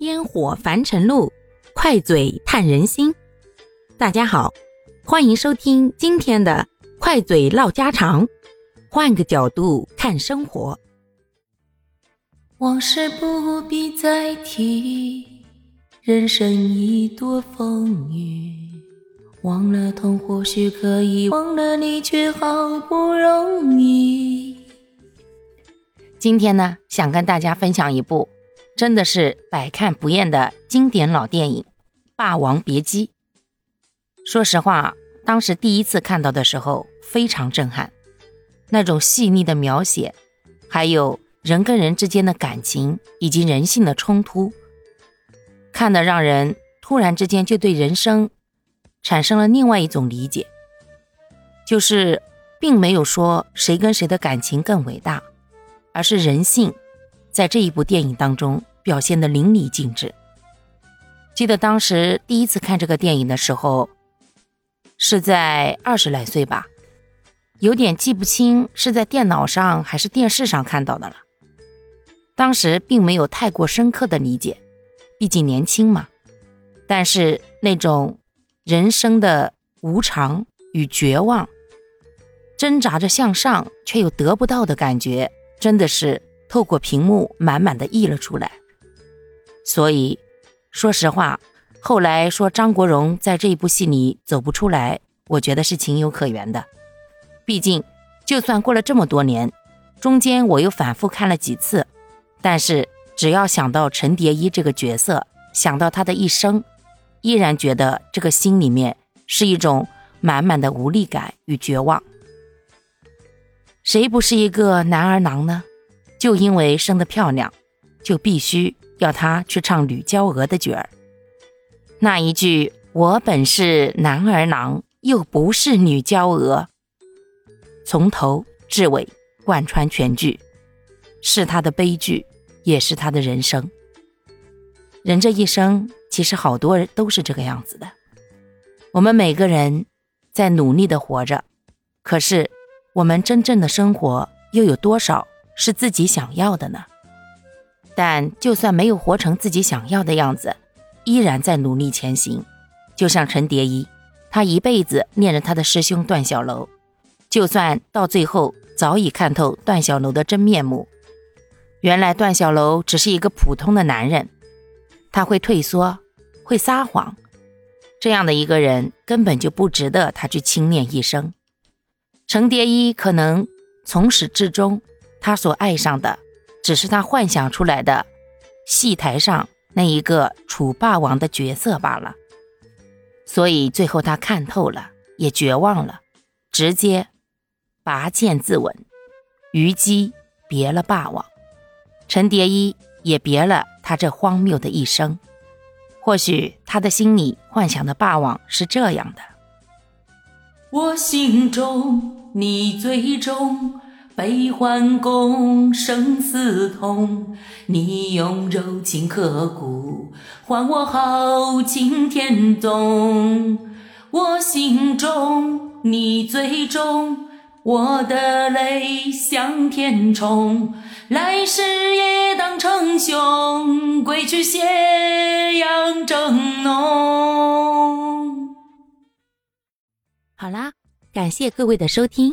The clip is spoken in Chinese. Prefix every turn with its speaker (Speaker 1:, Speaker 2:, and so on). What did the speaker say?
Speaker 1: 烟火凡尘路，快嘴探人心。大家好，欢迎收听今天的快嘴唠家常，换个角度看生活。
Speaker 2: 往事不必再提，人生已多风雨。忘了痛或许可以，忘了你却好不容易。
Speaker 1: 今天呢，想跟大家分享一部。真的是百看不厌的经典老电影《霸王别姬》。说实话，当时第一次看到的时候非常震撼，那种细腻的描写，还有人跟人之间的感情以及人性的冲突，看得让人突然之间就对人生产生了另外一种理解，就是并没有说谁跟谁的感情更伟大，而是人性。在这一部电影当中表现的淋漓尽致。记得当时第一次看这个电影的时候，是在二十来岁吧，有点记不清是在电脑上还是电视上看到的了。当时并没有太过深刻的理解，毕竟年轻嘛。但是那种人生的无常与绝望，挣扎着向上却又得不到的感觉，真的是。透过屏幕满满的溢了出来，所以说实话，后来说张国荣在这一部戏里走不出来，我觉得是情有可原的。毕竟，就算过了这么多年，中间我又反复看了几次，但是只要想到陈蝶衣这个角色，想到他的一生，依然觉得这个心里面是一种满满的无力感与绝望。谁不是一个男儿郎呢？就因为生得漂亮，就必须要她去唱吕娇娥的角儿。那一句“我本是男儿郎，又不是女娇娥”，从头至尾贯穿全剧，是她的悲剧，也是她的人生。人这一生，其实好多人都是这个样子的。我们每个人在努力的活着，可是我们真正的生活又有多少？是自己想要的呢，但就算没有活成自己想要的样子，依然在努力前行。就像陈蝶衣，他一辈子念着他的师兄段小楼，就算到最后早已看透段小楼的真面目，原来段小楼只是一个普通的男人，他会退缩，会撒谎，这样的一个人根本就不值得他去轻念一生。程蝶衣可能从始至终。他所爱上的，只是他幻想出来的戏台上那一个楚霸王的角色罢了。所以最后他看透了，也绝望了，直接拔剑自刎。虞姬别了霸王，陈蝶衣也别了他这荒谬的一生。或许他的心里幻想的霸王是这样的：
Speaker 2: 我心中你最重。悲欢共，生死同。你用柔情刻骨，换我豪情天纵。我心中你最重，我的泪向天冲。来世也当成兄，归去斜阳正浓。
Speaker 1: 好啦，感谢各位的收听。